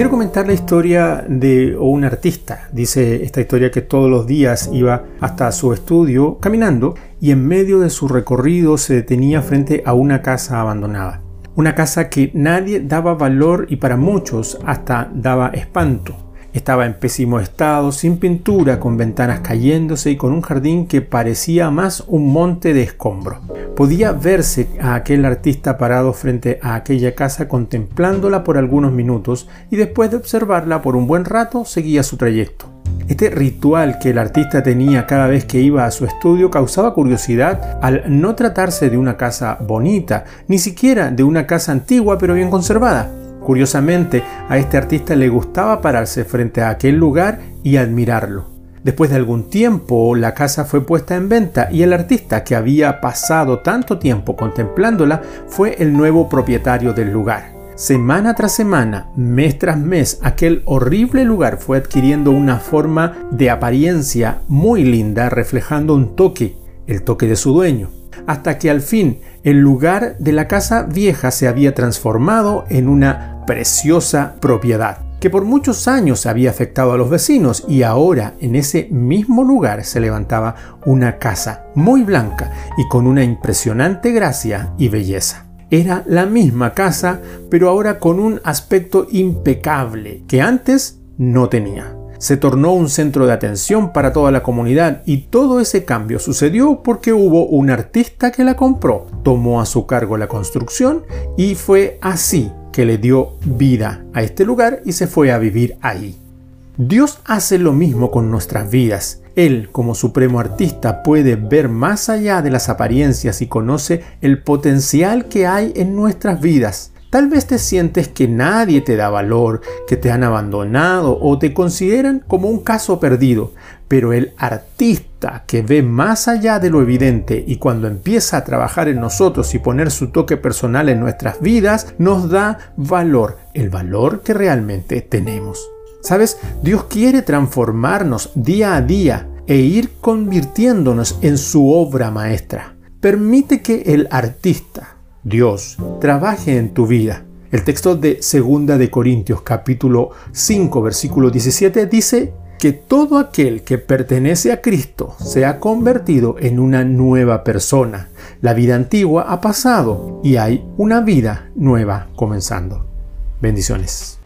Quiero comentar la historia de un artista. Dice esta historia que todos los días iba hasta su estudio caminando y en medio de su recorrido se detenía frente a una casa abandonada. Una casa que nadie daba valor y para muchos hasta daba espanto. Estaba en pésimo estado, sin pintura, con ventanas cayéndose y con un jardín que parecía más un monte de escombro. Podía verse a aquel artista parado frente a aquella casa contemplándola por algunos minutos y después de observarla por un buen rato seguía su trayecto. Este ritual que el artista tenía cada vez que iba a su estudio causaba curiosidad al no tratarse de una casa bonita, ni siquiera de una casa antigua pero bien conservada. Curiosamente, a este artista le gustaba pararse frente a aquel lugar y admirarlo. Después de algún tiempo, la casa fue puesta en venta y el artista que había pasado tanto tiempo contemplándola fue el nuevo propietario del lugar. Semana tras semana, mes tras mes, aquel horrible lugar fue adquiriendo una forma de apariencia muy linda, reflejando un toque, el toque de su dueño hasta que al fin el lugar de la casa vieja se había transformado en una preciosa propiedad que por muchos años había afectado a los vecinos y ahora en ese mismo lugar se levantaba una casa muy blanca y con una impresionante gracia y belleza. Era la misma casa, pero ahora con un aspecto impecable que antes no tenía se tornó un centro de atención para toda la comunidad y todo ese cambio sucedió porque hubo un artista que la compró, tomó a su cargo la construcción y fue así que le dio vida a este lugar y se fue a vivir ahí. Dios hace lo mismo con nuestras vidas. Él, como supremo artista, puede ver más allá de las apariencias y conoce el potencial que hay en nuestras vidas. Tal vez te sientes que nadie te da valor, que te han abandonado o te consideran como un caso perdido, pero el artista que ve más allá de lo evidente y cuando empieza a trabajar en nosotros y poner su toque personal en nuestras vidas, nos da valor, el valor que realmente tenemos. ¿Sabes? Dios quiere transformarnos día a día e ir convirtiéndonos en su obra maestra. Permite que el artista, Dios trabaje en tu vida. El texto de 2 de Corintios capítulo 5 versículo 17 dice que todo aquel que pertenece a Cristo se ha convertido en una nueva persona. La vida antigua ha pasado y hay una vida nueva comenzando. Bendiciones.